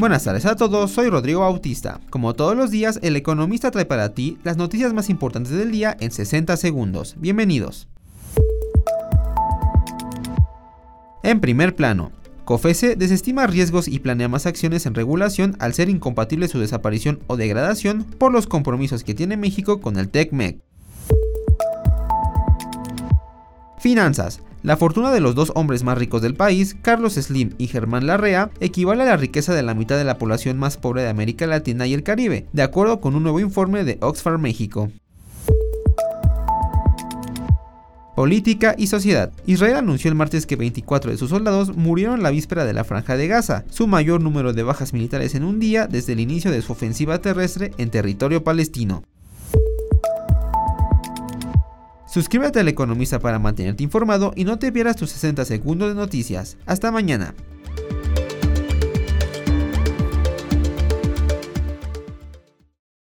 Buenas tardes a todos, soy Rodrigo Bautista. Como todos los días, el economista trae para ti las noticias más importantes del día en 60 segundos. Bienvenidos. En primer plano, COFESE desestima riesgos y planea más acciones en regulación al ser incompatible su desaparición o degradación por los compromisos que tiene México con el TECMEC. Finanzas. La fortuna de los dos hombres más ricos del país, Carlos Slim y Germán Larrea, equivale a la riqueza de la mitad de la población más pobre de América Latina y el Caribe, de acuerdo con un nuevo informe de Oxford México. Política y sociedad. Israel anunció el martes que 24 de sus soldados murieron la víspera de la franja de Gaza, su mayor número de bajas militares en un día desde el inicio de su ofensiva terrestre en territorio palestino. Suscríbete al Economista para mantenerte informado y no te pierdas tus 60 segundos de noticias. Hasta mañana.